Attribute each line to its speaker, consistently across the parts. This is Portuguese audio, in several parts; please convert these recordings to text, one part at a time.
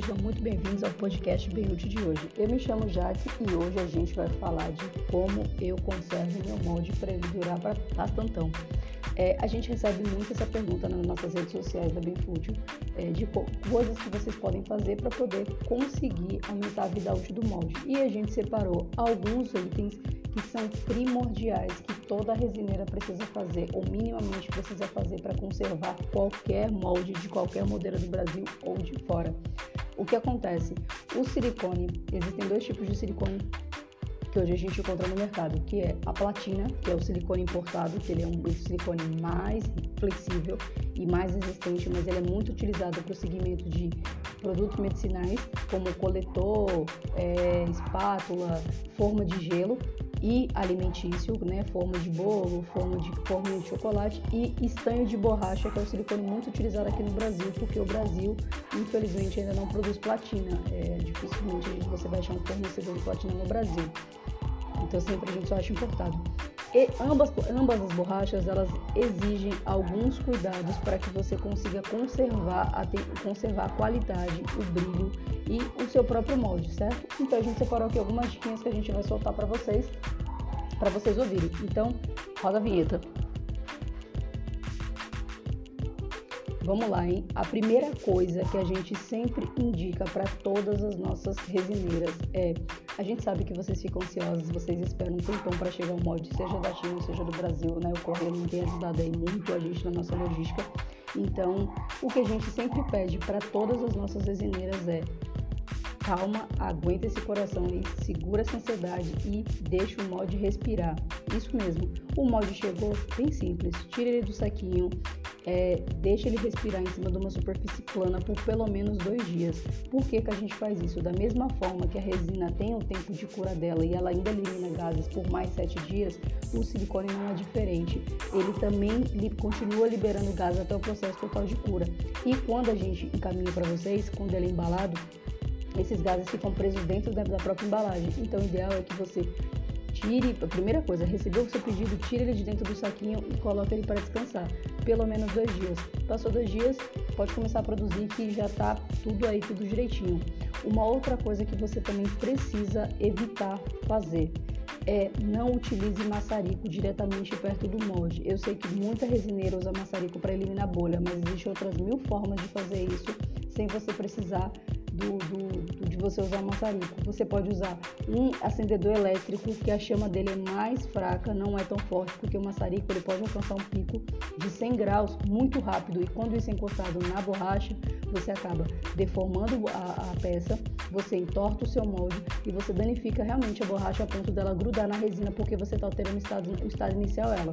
Speaker 1: sejam muito bem-vindos ao podcast Beirute de hoje. Eu me chamo Jaque e hoje a gente vai falar de como eu conservo meu molde para ele durar bastantão. É, a gente recebe muito essa pergunta nas nossas redes sociais da Benfútil, é, de coisas que vocês podem fazer para poder conseguir aumentar a vida útil do molde. E a gente separou alguns itens que são primordiais que toda resineira precisa fazer, ou minimamente precisa fazer para conservar qualquer molde de qualquer modelo do Brasil ou de fora. O que acontece? O silicone, existem dois tipos de silicone que hoje a gente encontra no mercado, que é a platina, que é o silicone importado, que ele é um silicone mais flexível e mais resistente, mas ele é muito utilizado para o segmento de produtos medicinais, como coletor, é, espátula, forma de gelo e alimentício, né, forma de bolo, forma de forma de chocolate e estanho de borracha, que é o silicone muito utilizado aqui no Brasil, porque o Brasil, infelizmente, ainda não produz platina. É, dificilmente você vai achar um fornecedor de platina no Brasil. Então sempre a gente só acha importado. E ambas, ambas as borrachas elas exigem alguns cuidados para que você consiga conservar a, conservar a qualidade, o brilho e o seu próprio molde, certo? Então a gente separou aqui algumas dicas que a gente vai soltar para vocês, para vocês ouvirem. Então, roda a vinheta. Vamos lá, hein? A primeira coisa que a gente sempre indica para todas as nossas resineiras é: a gente sabe que vocês ficam ansiosos, vocês esperam um tempão para chegar o molde, seja da China, seja do Brasil, né? O correio não tem ajudado aí muito a gente na nossa logística. Então, o que a gente sempre pede para todas as nossas resineiras é: calma, aguenta esse coração aí, segura essa ansiedade e deixa o molde respirar. Isso mesmo, o molde chegou bem simples, tira ele do saquinho, é, deixa ele respirar em cima de uma superfície plana por pelo menos dois dias. Por que, que a gente faz isso? Da mesma forma que a resina tem o tempo de cura dela e ela ainda elimina gases por mais sete dias, o silicone não é diferente. Ele também continua liberando gases até o processo total de cura. E quando a gente encaminha para vocês, quando ele é embalado, esses gases ficam presos dentro da própria embalagem. Então, o ideal é que você tire, a primeira coisa, recebeu o seu pedido, tire ele de dentro do saquinho e coloque ele para descansar, pelo menos dois dias. Passou dois dias, pode começar a produzir que já está tudo aí, tudo direitinho. Uma outra coisa que você também precisa evitar fazer é não utilize maçarico diretamente perto do molde. Eu sei que muita resineira usa maçarico para eliminar bolha, mas existem outras mil formas de fazer isso sem você precisar do, do, de você usar maçarico. Você pode usar um acendedor elétrico que a chama dele é mais fraca, não é tão forte, porque o maçarico ele pode alcançar um pico de 100 graus muito rápido e quando isso é encostado na borracha, você acaba deformando a, a peça, você entorta o seu molde e você danifica realmente a borracha a ponto dela grudar na resina porque você está alterando o estado, o estado inicial dela.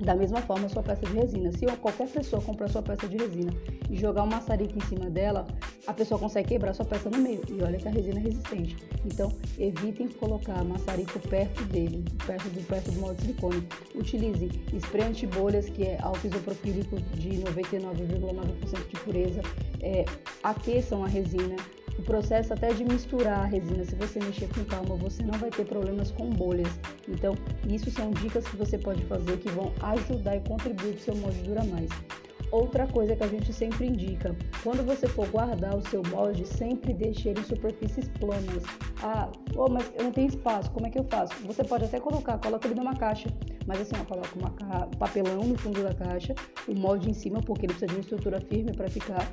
Speaker 1: Da mesma forma, sua peça de resina. Se qualquer pessoa comprar sua peça de resina e jogar um maçarico em cima dela, a pessoa consegue quebrar sua peça no meio. E olha que a resina é resistente. Então, evitem colocar maçarico perto dele, perto do, perto do molde de silicone. Utilize spray anti-bolhas, que é álcool isopropílico de 99,9% de pureza. É, aqueçam a resina o processo até de misturar a resina, se você mexer com calma, você não vai ter problemas com bolhas. Então, isso são dicas que você pode fazer que vão ajudar e contribuir para o seu molde durar mais. Outra coisa que a gente sempre indica, quando você for guardar o seu molde, sempre deixe ele em superfícies planas. Ah, oh, mas eu não tenho espaço, como é que eu faço? Você pode até colocar, coloca ele numa caixa, mas assim, coloca um papelão no fundo da caixa, o molde em cima, porque ele precisa de uma estrutura firme para ficar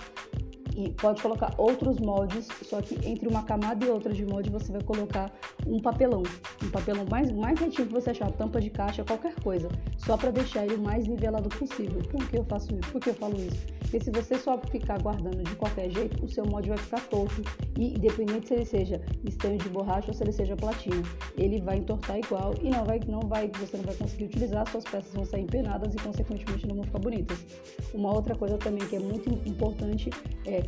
Speaker 1: e pode colocar outros moldes, só que entre uma camada e outra de molde você vai colocar um papelão, um papelão mais mais retinho que você achar, tampa de caixa, qualquer coisa, só para deixar ele o mais nivelado possível. Por que eu faço isso? Por que eu falo isso? Porque se você só ficar guardando de qualquer jeito, o seu molde vai ficar torto e independente se ele seja estanho de borracha ou se ele seja platina, ele vai entortar igual e não vai não vai você não vai conseguir utilizar, suas peças vão sair empenadas e consequentemente não vão ficar bonitas. Uma outra coisa também que é muito importante é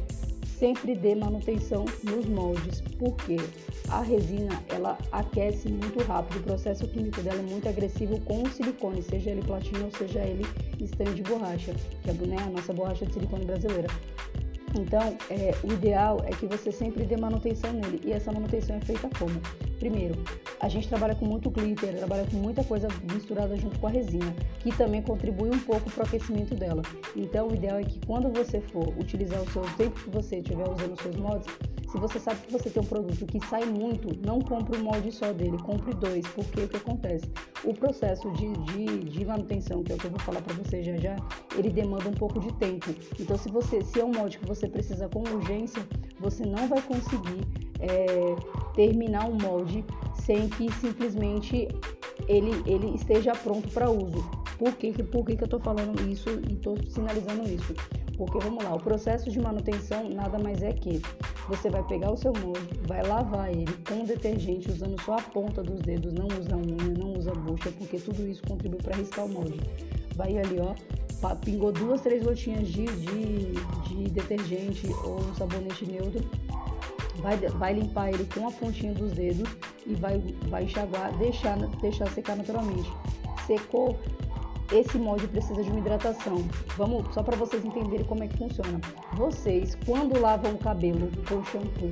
Speaker 1: sempre dê manutenção nos moldes, porque a resina ela aquece muito rápido, o processo químico dela é muito agressivo com o silicone, seja ele platina ou seja ele estanho de borracha, que é né, a nossa borracha de silicone brasileira. Então, é, o ideal é que você sempre dê manutenção nele. E essa manutenção é feita como? Primeiro, a gente trabalha com muito glitter, trabalha com muita coisa misturada junto com a resina, que também contribui um pouco para o aquecimento dela. Então, o ideal é que quando você for utilizar o seu tempo que você estiver usando os seus moldes, se você sabe que você tem um produto que sai muito, não compre um molde só dele, compre dois, porque o que acontece? O processo de, de, de manutenção, que é o que eu vou falar para você já já, ele demanda um pouco de tempo. Então, se você se é um molde que você precisa com urgência, você não vai conseguir é, terminar um molde sem que simplesmente ele, ele esteja pronto para uso. Por, que, por que, que eu estou falando isso e estou sinalizando isso? Porque vamos lá, o processo de manutenção nada mais é que você vai pegar o seu molde, vai lavar ele com detergente usando só a ponta dos dedos, não usa unha, não usa bucha, porque tudo isso contribui para riscar o molde. Vai ali, ó, pingou duas, três gotinhas de, de, de detergente ou um sabonete neutro, vai, vai limpar ele com a pontinha dos dedos e vai, vai enxaguar, deixar, deixar secar naturalmente. Secou, esse molde precisa de uma hidratação. Vamos só para vocês entenderem como é que funciona. Vocês, quando lavam o cabelo com shampoo,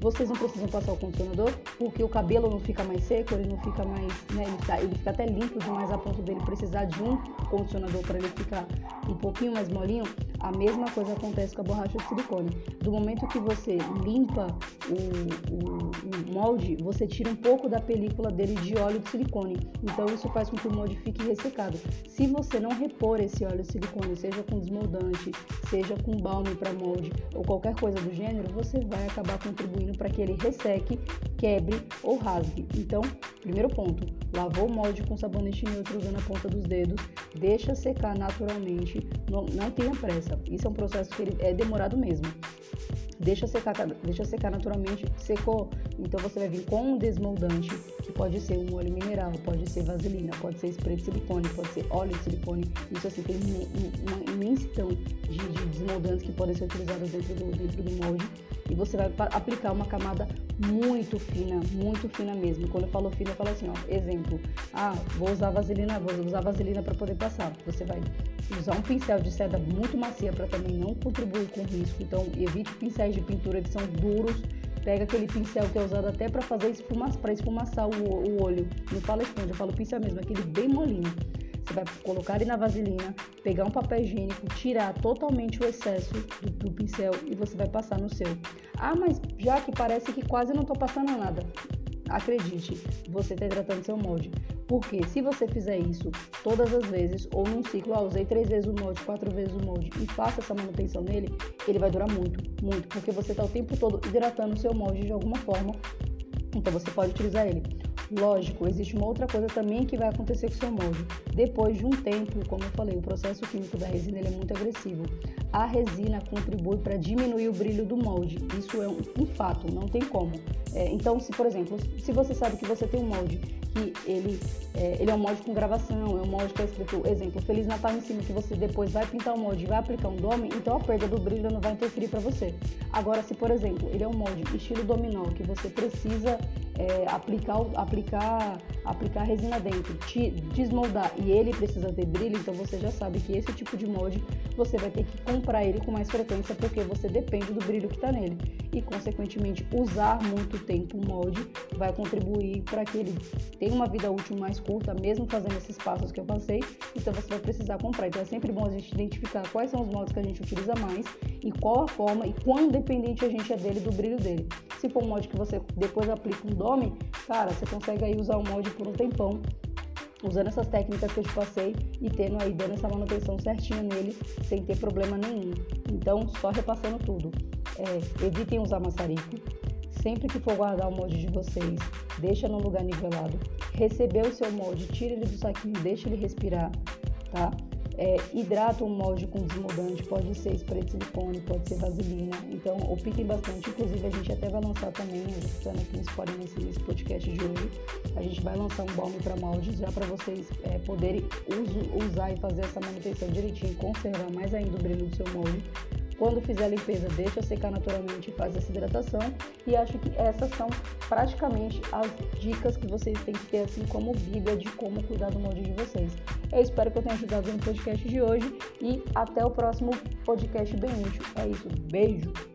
Speaker 1: vocês não precisam passar o condicionador, porque o cabelo não fica mais seco, ele não fica mais, né, ele, tá, ele fica até limpo demais a ponto dele precisar de um condicionador para ele ficar um pouquinho mais molinho. A mesma coisa acontece com a borracha de silicone. Do momento que você limpa o, o, o molde, você tira um pouco da película dele de óleo de silicone. Então isso faz com que o molde fique ressecado. Se você não repor esse óleo de silicone, seja com desmoldante, seja com balme para molde ou qualquer coisa do gênero, você vai acabar contribuindo para que ele resseque, quebre ou rasgue. Então, primeiro ponto, lavou o molde com sabonete neutro usando a ponta dos dedos, deixa secar naturalmente, não, não tenha pressa. Isso é um processo que ele é demorado mesmo. Deixa secar, deixa secar naturalmente, secou, então você vai vir com um desmoldante, que pode ser um óleo mineral, pode ser vaselina, pode ser spray de silicone, pode ser óleo de silicone. Isso assim tem uma imensidão de, de desmoldantes que podem ser utilizados dentro do, dentro do molde e você vai aplicar uma camada muito fina, muito fina mesmo. Quando eu falo fina, eu falo assim, ó, exemplo, ah, vou usar vaselina, vou usar vaselina para poder passar. Você vai usar um pincel de seda muito macia para também não contribuir com risco. Então, evite pincéis de pintura que são duros. Pega aquele pincel que é usado até para fazer esfumaçar, para esfumaçar o, o olho. Não falo esponja, eu falo pincel mesmo, aquele bem molinho. Você vai colocar ele na vaselina, pegar um papel higiênico, tirar totalmente o excesso do, do pincel e você vai passar no seu. Ah, mas já que parece que quase não estou passando nada. Acredite, você está hidratando seu molde. Porque se você fizer isso todas as vezes, ou num ciclo, ah, usei três vezes o molde, quatro vezes o molde, e faça essa manutenção nele, ele vai durar muito, muito. Porque você está o tempo todo hidratando seu molde de alguma forma. Então você pode utilizar ele. Lógico, existe uma outra coisa também que vai acontecer com o seu molde. Depois de um tempo, como eu falei, o processo químico da resina é muito agressivo. A resina contribui para diminuir o brilho do molde. Isso é um, um fato, não tem como. É, então, se por exemplo, se você sabe que você tem um molde que ele, é, ele é um molde com gravação, é um molde que é escrito, exemplo, Feliz Natal em cima, que você depois vai pintar o molde e vai aplicar um dome, então a perda do brilho não vai interferir para você. Agora, se por exemplo, ele é um molde estilo dominó, que você precisa é, aplicar, aplicar, aplicar resina dentro, te desmoldar e ele precisa ter brilho, então você já sabe que esse tipo de molde você vai ter que comprar ele com mais frequência porque você depende do brilho que está nele e consequentemente usar muito tempo o molde vai contribuir para que ele tenha uma vida útil mais curta, mesmo fazendo esses passos que eu passei, então você vai precisar comprar. Então é sempre bom a gente identificar quais são os moldes que a gente utiliza mais e qual a forma e quão dependente a gente é dele do brilho dele. Se for um molde que você depois aplica um dome, cara, você consegue aí usar o molde por um tempão usando essas técnicas que eu te passei e tendo aí dando essa manutenção certinha nele sem ter problema nenhum. Então, só repassando tudo. É, evitem usar maçarico. Sempre que for guardar o molde de vocês, deixa no lugar nivelado. Recebeu o seu molde, tira ele do saquinho, deixa ele respirar, tá? É, hidrata o molde com desmoldante, pode ser spray de silicone, pode ser vaselina. Então, optem bastante. Inclusive, a gente até vai lançar também, gente está aqui no Spotify nesse, nesse podcast de hoje, a gente vai lançar um balme para moldes já para vocês é, poderem uso, usar e fazer essa manutenção direitinho, conservar mais ainda o brilho do seu molde quando fizer a limpeza, deixa secar naturalmente e faz essa hidratação. E acho que essas são praticamente as dicas que vocês têm que ter, assim como bíblia de como cuidar do molde de vocês. Eu espero que eu tenha ajudado no podcast de hoje e até o próximo podcast bem útil. É isso, beijo!